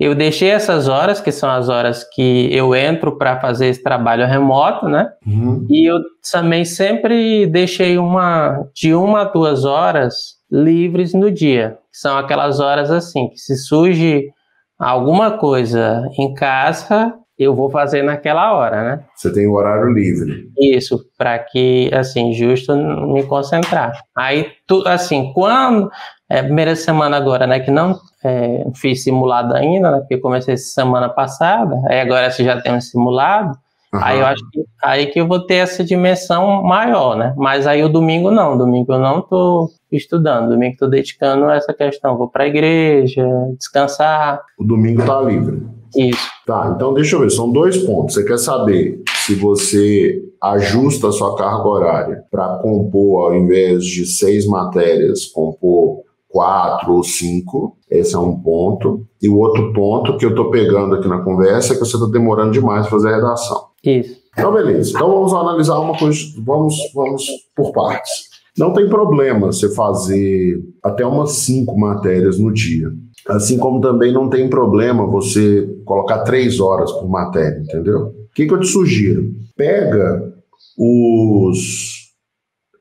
eu deixei essas horas, que são as horas que eu entro para fazer esse trabalho remoto, né? Uhum. E eu também sempre deixei uma de uma a duas horas livres no dia. São aquelas horas assim, que se surge alguma coisa em casa, eu vou fazer naquela hora, né? Você tem o horário livre. Isso, para que, assim, justo me concentrar. Aí, tu, assim, quando. É a primeira semana agora, né? Que não é, fiz simulado ainda, né? Porque comecei semana passada, aí agora você já tem um simulado. Uhum. Aí eu acho que aí que eu vou ter essa dimensão maior, né? Mas aí o domingo não, domingo eu não tô estudando, domingo tô dedicando a essa questão, vou para a igreja, descansar. O domingo tá livre. Isso. Tá, então deixa eu ver, são dois pontos. Você quer saber se você ajusta a sua carga horária para compor, ao invés de seis matérias, compor quatro ou cinco. Esse é um ponto. E o outro ponto que eu estou pegando aqui na conversa é que você está demorando demais para fazer a redação. Isso. Então, beleza. Então vamos analisar uma coisa, vamos, vamos por partes. Não tem problema você fazer até umas cinco matérias no dia. Assim como também não tem problema você colocar três horas por matéria, entendeu? O que, que eu te sugiro? Pega os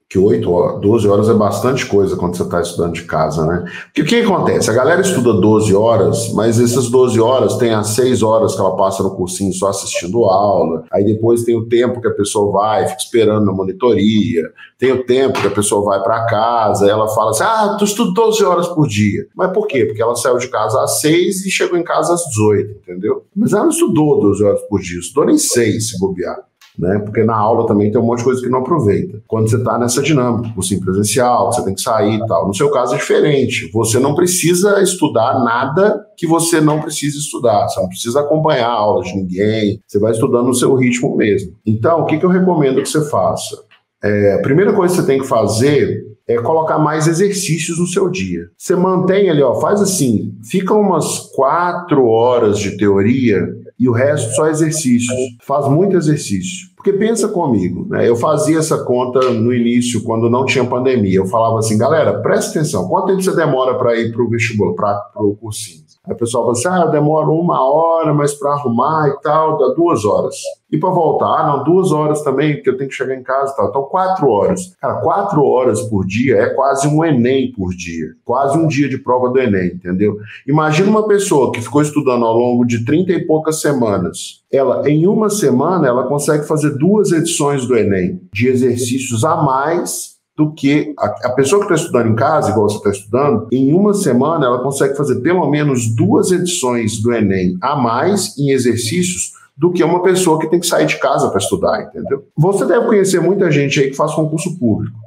que 8 horas, 12 horas é bastante coisa quando você está estudando de casa, né? Porque o que acontece? A galera estuda 12 horas, mas essas 12 horas tem as 6 horas que ela passa no cursinho só assistindo aula, aí depois tem o tempo que a pessoa vai, fica esperando na monitoria, tem o tempo que a pessoa vai para casa, ela fala assim: ah, tu estuda 12 horas por dia. Mas por quê? Porque ela saiu de casa às 6 e chegou em casa às 18, entendeu? Mas ela não estudou 12 horas por dia, estudou nem 6 se bobear né? Porque na aula também tem um monte de coisa que não aproveita. Quando você está nessa dinâmica, cursinho presencial, você tem que sair e tal. No seu caso é diferente. Você não precisa estudar nada que você não precisa estudar. Você não precisa acompanhar a aula de ninguém. Você vai estudando no seu ritmo mesmo. Então, o que, que eu recomendo que você faça? É, a primeira coisa que você tem que fazer é colocar mais exercícios no seu dia. Você mantém ali, ó, faz assim, fica umas quatro horas de teoria e o resto só exercícios. Faz muito exercício. Porque pensa comigo, né? Eu fazia essa conta no início, quando não tinha pandemia. Eu falava assim, galera, presta atenção, quanto tempo você demora para ir para o vestibular, para o cursinho? Aí o pessoal fala assim: ah, eu demoro uma hora, mas para arrumar e tal, dá duas horas. E para voltar, ah, não, duas horas também, porque eu tenho que chegar em casa e tal. Então, quatro horas. Cara, quatro horas por dia é quase um Enem por dia. Quase um dia de prova do Enem, entendeu? Imagina uma pessoa que ficou estudando ao longo de trinta e poucas semanas. Ela, em uma semana, ela consegue fazer duas edições do Enem, de exercícios a mais do que a, a pessoa que está estudando em casa, igual você está estudando, em uma semana ela consegue fazer pelo menos duas edições do Enem a mais em exercícios do que uma pessoa que tem que sair de casa para estudar, entendeu? Você deve conhecer muita gente aí que faz concurso público.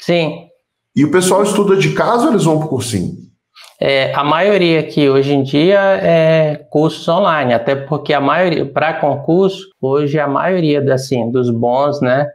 Sim. E o pessoal estuda de casa ou eles vão para o cursinho? É, a maioria aqui hoje em dia é cursos online, até porque a maioria, para concurso, hoje a maioria assim, dos bons, né,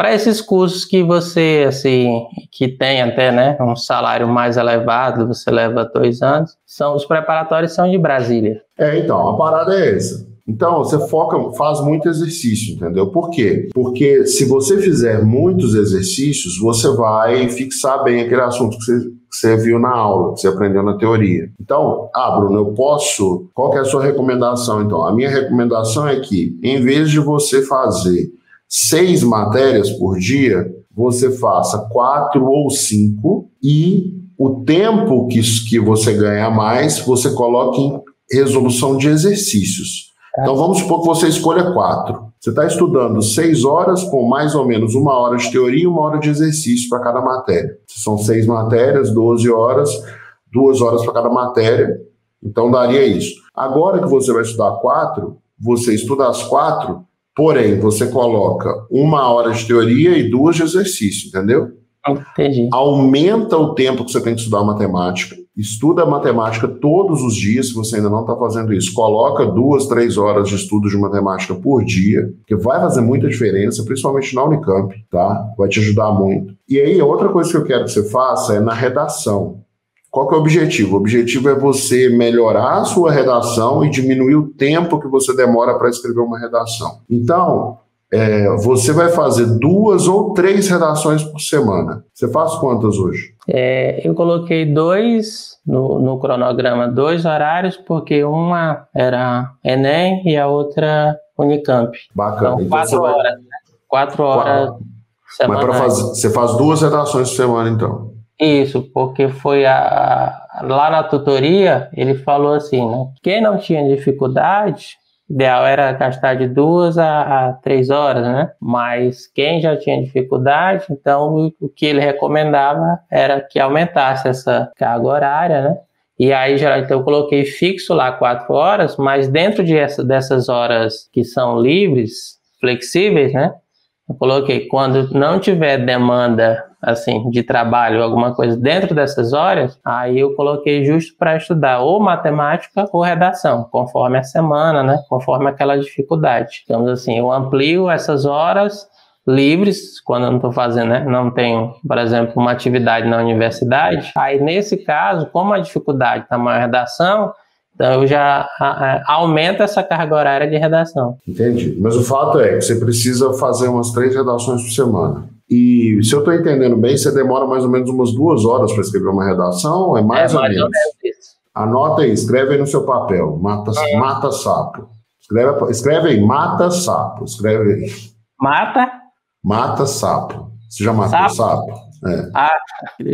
para esses cursos que você, assim, que tem até, né, um salário mais elevado, você leva dois anos, são os preparatórios são de Brasília. É, então, a parada é essa. Então, você foca, faz muito exercício, entendeu? Por quê? Porque se você fizer muitos exercícios, você vai fixar bem aquele assunto que você, que você viu na aula, que você aprendeu na teoria. Então, ah, Bruno, eu posso. Qual é a sua recomendação, então? A minha recomendação é que, em vez de você fazer seis matérias por dia, você faça quatro ou cinco e o tempo que, que você ganha mais, você coloque em resolução de exercícios. Então vamos supor que você escolha quatro. Você está estudando seis horas com mais ou menos uma hora de teoria e uma hora de exercício para cada matéria. São seis matérias, 12 horas, duas horas para cada matéria. Então daria isso. Agora que você vai estudar quatro, você estuda as quatro Porém, você coloca uma hora de teoria e duas de exercício, entendeu? Entendi. Aumenta o tempo que você tem que estudar matemática. Estuda matemática todos os dias, se você ainda não está fazendo isso. Coloca duas, três horas de estudo de matemática por dia, que vai fazer muita diferença, principalmente na Unicamp, tá? Vai te ajudar muito. E aí, outra coisa que eu quero que você faça é na redação. Qual que é o objetivo? O objetivo é você melhorar a sua redação e diminuir o tempo que você demora para escrever uma redação. Então, é, você vai fazer duas ou três redações por semana. Você faz quantas hoje? É, eu coloquei dois no, no, cronograma, dois horários, porque uma era Enem e a outra Unicamp. Bacana. Então, então quatro horas. Vai... Né? Quatro horas. Quatro. Mas fazer, você faz duas redações por semana, então? Isso, porque foi a, lá na tutoria, ele falou assim, né? Quem não tinha dificuldade, ideal era gastar de duas a, a, três horas, né? Mas quem já tinha dificuldade, então o, que ele recomendava era que aumentasse essa carga horária, né? E aí, então, eu coloquei fixo lá quatro horas, mas dentro de essa, dessas horas que são livres, flexíveis, né? Eu coloquei quando não tiver demanda assim, de trabalho, alguma coisa dentro dessas horas, aí eu coloquei justo para estudar ou matemática ou redação, conforme a semana, né? Conforme aquela dificuldade. Então, assim, eu amplio essas horas livres, quando eu não estou fazendo, né? Não tenho, por exemplo, uma atividade na universidade. Aí, nesse caso, como a dificuldade está maior redação, então eu já aumento essa carga horária de redação. Entendi. Mas o fato é que você precisa fazer umas três redações por semana. E se eu estou entendendo bem, você demora mais ou menos umas duas horas para escrever uma redação? É mais, é, ou, mais menos. ou menos. Anota aí, escreve aí no seu papel. Mata, é. mata sapo. Escreve, escreve aí, mata sapo. Escreve aí. Mata? Mata sapo. Você já matou sapo? sapo? É. Ah,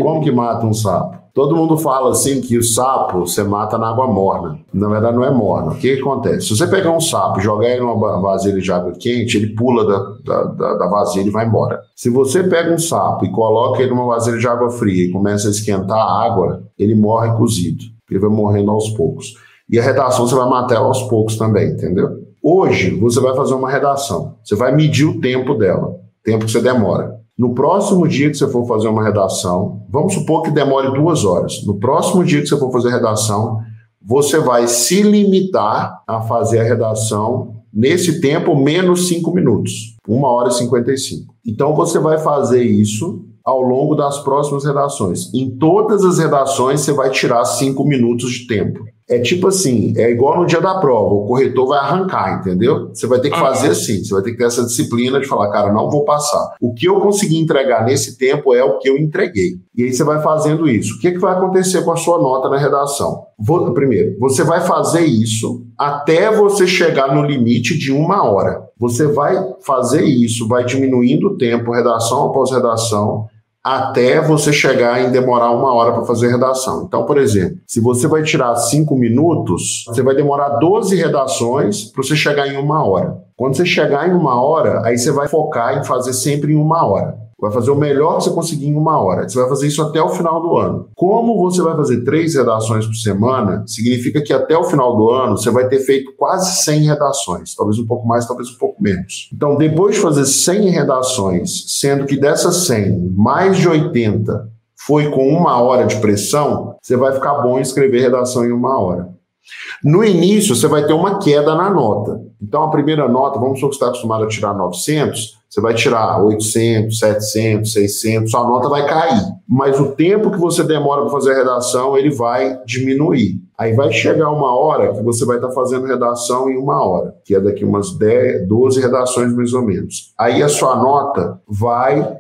Como que mata um sapo? Todo mundo fala assim que o sapo você mata na água morna. Na verdade, não é morna. O que, que acontece? Se você pegar um sapo e jogar ele numa vasilha de água quente, ele pula da, da, da, vasilha e vai embora. Se você pega um sapo e coloca ele numa vasilha de água fria e começa a esquentar a água, ele morre cozido. Ele vai morrendo aos poucos. E a redação você vai matar ela aos poucos também, entendeu? Hoje, você vai fazer uma redação. Você vai medir o tempo dela, tempo que você demora. No próximo dia que você for fazer uma redação, vamos supor que demore duas horas. No próximo dia que você for fazer a redação, você vai se limitar a fazer a redação nesse tempo menos cinco minutos, uma hora e cinquenta e cinco. Então você vai fazer isso ao longo das próximas redações. Em todas as redações você vai tirar cinco minutos de tempo. É tipo assim, é igual no dia da prova, o corretor vai arrancar, entendeu? Você vai ter que fazer assim, você vai ter que ter essa disciplina de falar, cara, não vou passar. O que eu consegui entregar nesse tempo é o que eu entreguei. E aí você vai fazendo isso. O que, é que vai acontecer com a sua nota na redação? Vou, primeiro, você vai fazer isso até você chegar no limite de uma hora. Você vai fazer isso, vai diminuindo o tempo, redação após redação, até você chegar em demorar uma hora para fazer redação. Então, por exemplo, se você vai tirar cinco minutos, você vai demorar 12 redações para você chegar em uma hora. Quando você chegar em uma hora, aí você vai focar em fazer sempre em uma hora. Vai fazer o melhor que você conseguir em uma hora. Você vai fazer isso até o final do ano. Como você vai fazer três redações por semana, significa que até o final do ano você vai ter feito quase 100 redações. Talvez um pouco mais, talvez um pouco menos. Então, depois de fazer 100 redações, sendo que dessas 100, mais de 80 foi com uma hora de pressão, você vai ficar bom em escrever redação em uma hora. No início, você vai ter uma queda na nota. Então, a primeira nota, vamos supor que você está acostumado a tirar 900, você vai tirar 800, 700, 600, sua nota vai cair. Mas o tempo que você demora para fazer a redação, ele vai diminuir. Aí vai chegar uma hora que você vai estar tá fazendo redação em uma hora, que é daqui umas 10, 12 redações mais ou menos. Aí a sua nota vai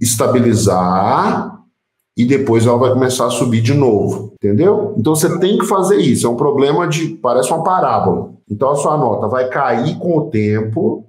estabilizar e depois ela vai começar a subir de novo, entendeu? Então você tem que fazer isso, é um problema de, parece uma parábola. Então a sua nota vai cair com o tempo,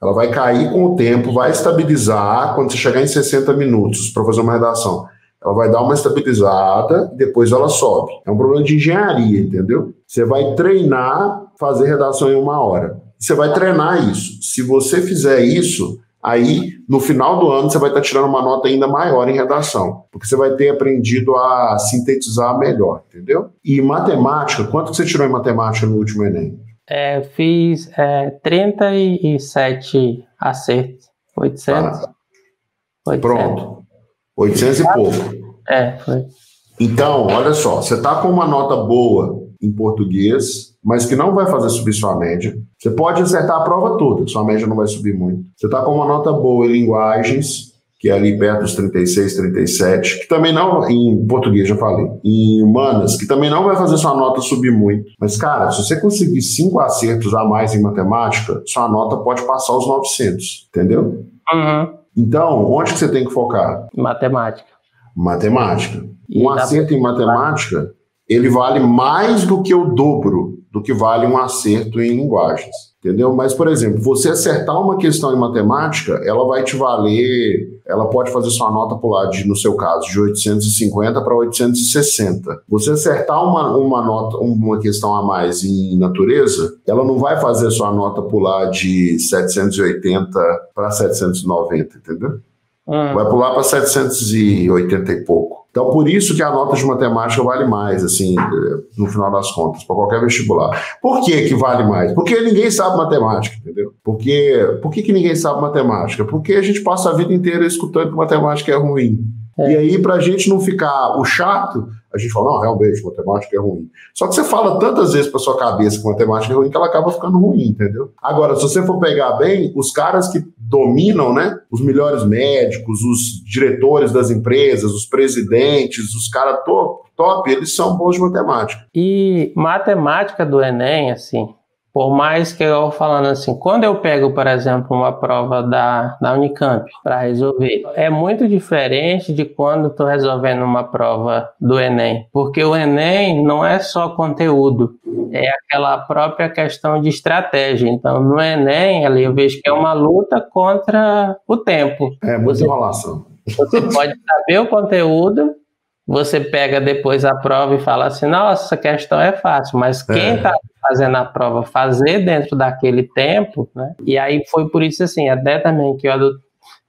ela vai cair com o tempo, vai estabilizar quando você chegar em 60 minutos para fazer uma redação. Ela vai dar uma estabilizada e depois ela sobe. É um problema de engenharia, entendeu? Você vai treinar fazer redação em uma hora. Você vai treinar isso. Se você fizer isso, aí no final do ano você vai estar tirando uma nota ainda maior em redação, porque você vai ter aprendido a sintetizar melhor, entendeu? E matemática, quanto que você tirou em matemática no último Enem? É, fiz é, 37 acertos. 800. Tá. 800. Pronto. 800 e pouco. É, foi. Então, olha só, você está com uma nota boa em português, mas que não vai fazer subir sua média. Você pode acertar a prova toda, sua média não vai subir muito. Você está com uma nota boa em linguagens, que é ali perto dos 36, 37, que também não, em português já falei, em humanas, que também não vai fazer sua nota subir muito. Mas, cara, se você conseguir cinco acertos a mais em matemática, sua nota pode passar os 900, entendeu? Uhum. Então, onde que você tem que focar? Matemática. Matemática. E Um acerto em matemática, ele vale mais do que o dobro do que vale um acerto em linguagens. Entendeu? Mas, por exemplo, você acertar uma questão em matemática, ela vai te valer, ela pode fazer sua nota pular de, no seu caso, de 850 para 860. Você acertar uma, uma nota, uma questão a mais em natureza, ela não vai fazer sua nota pular de 780 para 790, entendeu? Uhum. vai pular para 780 e pouco. Então, por isso que a nota de matemática vale mais, assim, eh, no final das contas, para qualquer vestibular. Por que que vale mais? Porque ninguém sabe matemática, entendeu? Porque, por que, que ninguém sabe matemática? Porque a gente passa a vida inteira escutando que matemática é ruim. É. E aí, para a gente não ficar o chato, a gente fala, não, realmente, matemática é ruim. Só que você fala tantas vezes para sua cabeça que matemática é ruim que ela acaba ficando ruim, entendeu? Agora, se você for pegar bem, os caras que dominam, né? Os melhores médicos, os diretores das empresas, os presidentes, os caras top, top, eles são bons de matemática. E matemática do Enem, assim, por mais que eu falando assim, quando eu pego, por exemplo, uma prova da, da Unicamp para resolver, é muito diferente de quando estou resolvendo uma prova do Enem, porque o Enem não é só conteúdo, é aquela própria questão de estratégia. Então, no Enem, ali eu vejo que é uma luta contra o tempo. É muita enrolação. Você pode saber o conteúdo, você pega depois a prova e fala assim, nossa, essa questão é fácil, mas quem É. está fazendo a prova fazer dentro daquele tempo, né? E aí foi por isso assim, até também que eu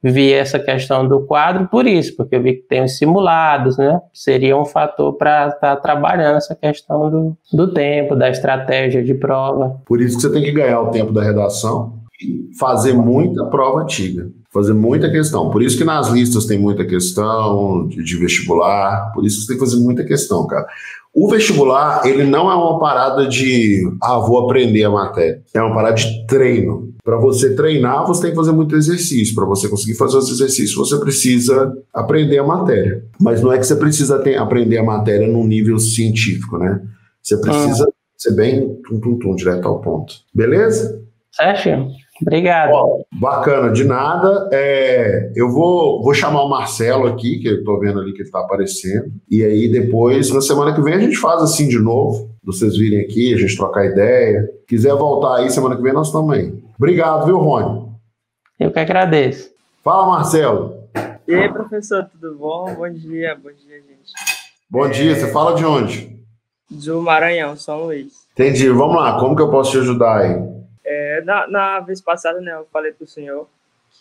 vi essa questão do quadro por isso, porque eu vi que tem os simulados, né? Seria um fator para estar trabalhando essa questão do, do tempo, da estratégia de prova. Por isso que você tem que ganhar o tempo da redação e fazer muita prova antiga. Fazer muita questão. Por isso que nas listas tem muita questão de, de vestibular. Por isso que você tem que fazer muita questão, cara. O vestibular, ele não é uma parada de, ah, vou aprender a matéria. É uma parada de treino. Para você treinar, você tem que fazer muito exercício. Para você conseguir fazer os exercícios, você precisa aprender a matéria. Mas não é que você precisa ter- aprender a matéria num nível científico, né? Você precisa ser bem tum, tum, tum, direto ao ponto. Beleza? Certo? Obrigado. Ó, bacana, de nada. É, eu vou, vou chamar o Marcelo aqui, que eu tô vendo ali que ele tá aparecendo. E aí depois, na semana que vem, a gente faz assim de novo. Vocês virem aqui, a gente trocar ideia. Quiser voltar aí semana que vem, nós estamos aí. Obrigado, viu, Rony? Eu que agradeço. Fala, Marcelo. E aí, professor, tudo bom? Bom dia, bom dia, gente. Bom dia, você fala de onde? Do Maranhão, São Luís. Entendi. Vamos lá, como que eu posso te ajudar aí? É, na, na vez passada, né, eu falei pro senhor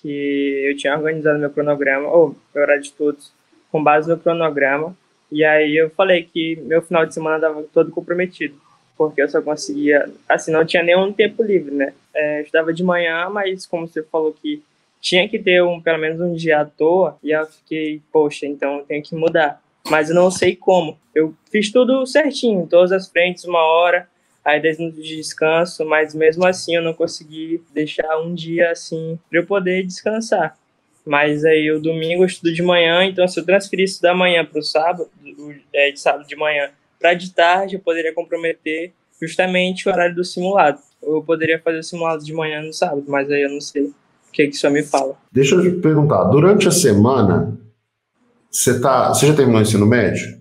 que eu tinha organizado meu cronograma, ou meu horário de estudos, com base no cronograma. E aí eu falei que meu final de semana estava todo comprometido, porque eu só conseguia, assim, não tinha nenhum tempo livre, né? É, estudava de manhã, mas como você falou que tinha que ter um, pelo menos um dia à toa, e eu fiquei, poxa, então eu tenho que mudar. Mas eu não sei como. Eu fiz tudo certinho, todas as frentes, uma hora, aí 10 minutos de descanso, mas mesmo assim eu não consegui deixar um dia assim para eu poder descansar. Mas aí o domingo eu estudo de manhã, então se eu transferisse da manhã para o sábado, do- é, de sábado de manhã para de tarde, eu poderia comprometer justamente o horário do simulado. Eu poderia fazer o simulado de manhã no sábado, mas aí eu não sei o que que isso me fala. Deixa eu te perguntar, durante a semana, você, tá, você já terminou o ensino médio?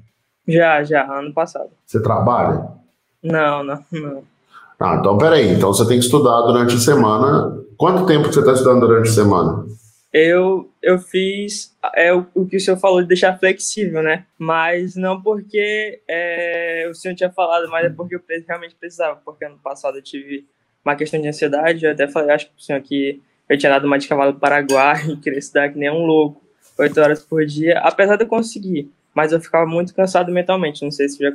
Já, já, ano passado. Você trabalha? Não, não, não. Ah, então peraí. Então você tem que estudar durante a semana. Quanto tempo você está estudando durante a semana? Eu, eu fiz é, o, o que o senhor falou de deixar flexível, né? Mas não porque é, o senhor tinha falado, mas é porque eu realmente precisava. Porque ano passado eu tive uma questão de ansiedade. Eu até falei, acho que o senhor que eu tinha dado uma de cavalo do Paraguai e [laughs] queria estudar que nem um louco, oito horas por dia. Apesar de eu conseguir, mas eu ficava muito cansado mentalmente. Não sei se já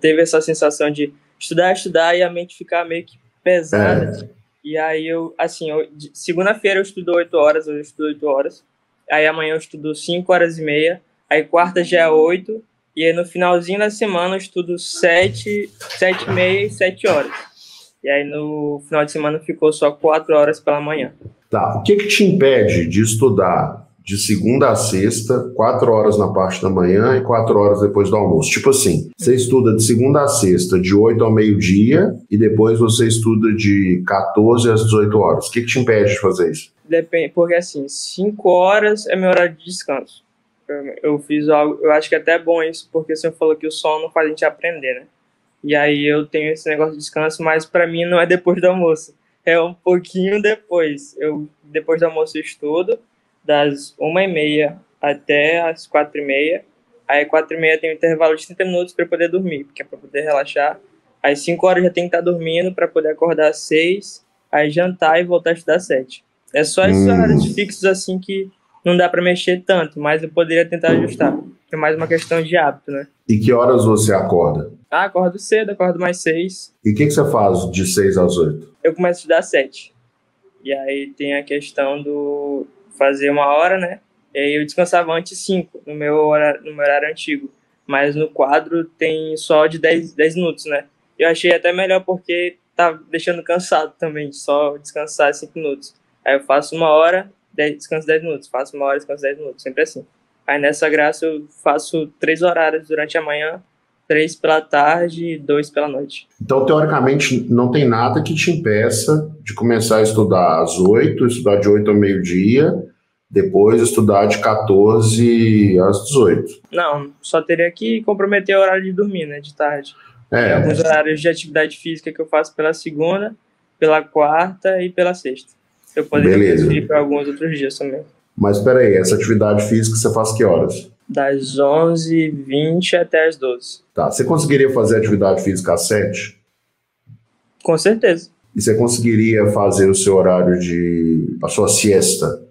teve essa sensação de estudar, estudar e a mente ficar meio que pesada. E aí eu, assim, segunda-feira eu estudo 8 horas, hoje eu estudo 8 horas. Aí amanhã eu estudo 5 horas e meia. aí quarta já é 8, e aí no finalzinho da semana eu estudo 7, 7 e meia e 7 horas. E aí no final de semana ficou só 4 horas pela manhã. Tá, o que que te impede de estudar de segunda a sexta, quatro horas na parte da manhã e quatro horas depois do almoço. Tipo assim, você estuda de segunda a sexta, de 8 ao meio-dia, e depois você estuda de 14 às 18 horas. O que, que te impede de fazer isso? Depende, porque assim, 5 horas é meu horário de descanso. Eu, fiz algo, eu acho que é até bom isso, porque você falou que o sono faz a gente aprender, né? E aí eu tenho esse negócio de descanso, mas para mim não é depois do almoço. É um pouquinho depois. Eu depois do almoço eu estudo, das uma e meia até as quatro e meia. Aí quatro e meia tem um intervalo de 30 minutos para poder dormir, porque é para poder relaxar. Às 5 horas já tem que estar tá dormindo para poder acordar às 6, aí jantar e voltar a estudar às 7. É só esses hum. horários fixos assim que não dá para mexer tanto, mas eu poderia tentar ajustar. É mais uma questão de hábito, né? E que horas você acorda? Ah, acordo cedo, acordo mais 6. E o que, que você faz de 6 às 8? Eu começo a estudar às 7. E aí tem a questão do fazer uma hora, né? E aí eu descansava antes cinco no meu no meu horário antigo. Mas no quadro tem só de 10, 10 minutos, né? Eu achei até melhor porque tá deixando cansado também, só descansar 5 minutos. Aí eu faço uma hora, 10, descanso 10 minutos, faço uma hora, descanso 10 minutos, sempre assim. Aí nessa graça eu faço três horários durante a manhã, três pela tarde e dois pela noite. Então, teoricamente, não tem nada que te impeça de começar a estudar às oito, estudar de oito ao meio-dia, depois estudar de 14 às 18. Não, só teria que comprometer o horário de dormir, né, de tarde. É. Tem alguns horários de atividade física que eu faço pela segunda, pela quarta e pela sexta. Eu poderia ir para alguns outros dias também. Mas espera aí, essa atividade física você faz que horas? Das 11h20 até as 12 Tá, você conseguiria fazer atividade física às 7? Com certeza. E você conseguiria fazer o seu horário de. a sua siesta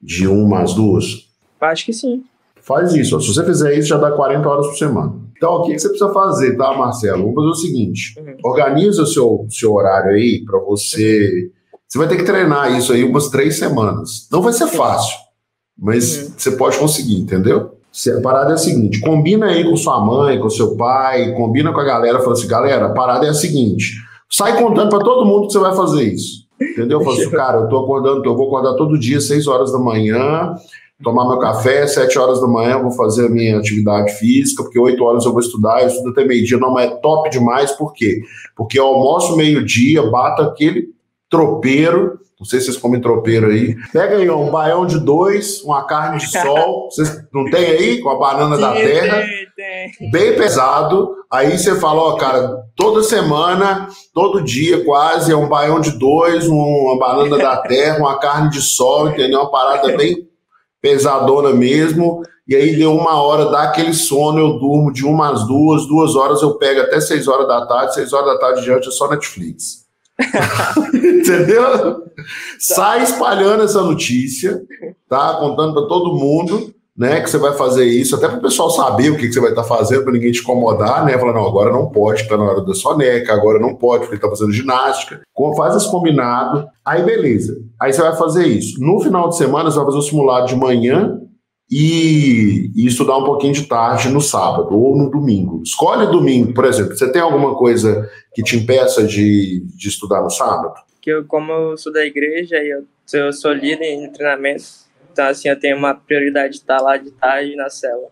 de 1 às 2? Acho que sim. Faz isso. Se você fizer isso, já dá 40 horas por semana. Então, o que você precisa fazer, tá, Marcelo? Vamos fazer o seguinte: uhum. organiza o seu, seu horário aí para você. Uhum. Você vai ter que treinar isso aí umas três semanas. Não vai ser fácil, mas uhum. você pode conseguir, entendeu? A parada é a seguinte: combina aí com sua mãe, com seu pai, combina com a galera, fala assim, galera, a parada é a seguinte: sai contando para todo mundo que você vai fazer isso. Entendeu? Fala assim, cara, eu tô acordando, eu vou acordar todo dia, 6 horas da manhã, tomar meu café, 7 horas da manhã, vou fazer a minha atividade física, porque 8 horas eu vou estudar, eu estudo até meio-dia, não, mas é top demais, por quê? Porque eu almoço meio-dia, bato aquele tropeiro, não sei se vocês comem tropeiro aí. Pega aí um baião de dois, uma carne de sol. [laughs] Vocês não tem aí? Com a banana Sim, da terra. Tem, tem. Bem pesado. Aí você fala, ó, cara, toda semana, todo dia quase, é um baião de dois, uma banana da [laughs] terra, uma carne de sol, entendeu? Uma parada bem pesadona mesmo. E aí deu uma hora, dá aquele sono, eu durmo de uma às duas, duas horas eu pego até seis horas da tarde, seis horas da tarde diante é só Netflix. [laughs] Entendeu? Sai espalhando essa notícia, tá? Contando para todo mundo, né, que você vai fazer isso, até para o pessoal saber o que, que você vai estar tá fazendo, para ninguém te incomodar, né? Falar, não, agora não pode, tá na hora da soneca, agora não pode, porque está fazendo ginástica. Faz esse combinado, aí beleza. Aí você vai fazer isso. No final de semana, você vai fazer o simulado de manhã e, e, estudar um pouquinho de tarde no sábado ou no domingo. Escolhe domingo, por exemplo. Você tem alguma coisa que te impeça de, de estudar no sábado? Que eu, como eu sou da igreja e eu, eu sou líder em treinamento, então assim eu tenho uma prioridade de estar lá de tarde na cela.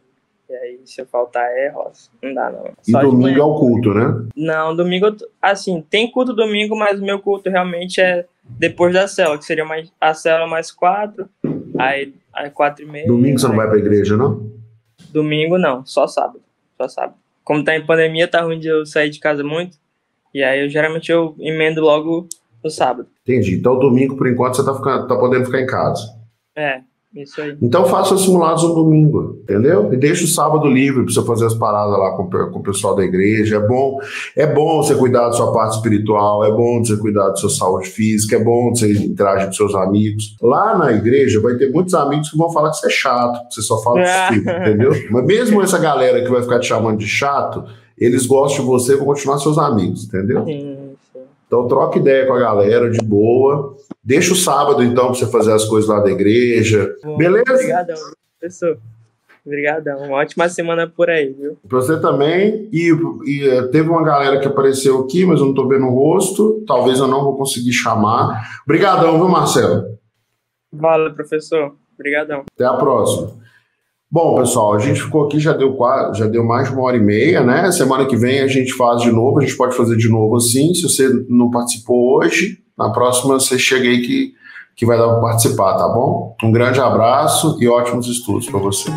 E aí, se eu faltar, é roça. Não dá, não. E Só domingo é o culto, né? Não, domingo, assim, tem culto domingo, mas o meu culto realmente é depois da cela, que seria mais, a cela mais quatro, aí às quatro e meia. Domingo você não vai pra igreja, não? Domingo não, só sábado. Só sábado. Como tá em pandemia, tá ruim de eu sair de casa muito. E aí eu geralmente eu emendo logo no sábado. Entendi. Então domingo, por enquanto, você tá, ficando, tá podendo ficar em casa. É. Isso aí. Então faça os simulados no domingo, entendeu? E deixa o sábado livre para você fazer as paradas lá com, com o pessoal da igreja. É bom, é bom você cuidar da sua parte espiritual, é bom você cuidar da sua saúde física, é bom você interagir com seus amigos. Lá na igreja vai ter muitos amigos que vão falar que você é chato, que você só fala de [laughs] filme, entendeu? Mas mesmo essa galera que vai ficar te chamando de chato, eles gostam de você e vão continuar seus amigos, entendeu? Sim. Então troca ideia com a galera de boa. Deixa o sábado, então, para você fazer as coisas lá da igreja. Bom, Beleza? Obrigadão, professor. Obrigadão. Uma ótima semana por aí, viu? Pra você também. E, e eh, teve uma galera que apareceu aqui, mas eu não tô vendo o rosto. Talvez eu não vou conseguir chamar. Obrigadão, viu, Marcelo? Valeu, professor. Obrigadão. Até a próxima. Bom, pessoal, a gente ficou aqui, já deu, já deu mais de uma hora e meia, né? Semana que vem a gente faz de novo, a gente pode fazer de novo assim. Se você não participou hoje, na próxima você chega aí que, que vai dar para participar, tá bom? Um grande abraço e ótimos estudos para você.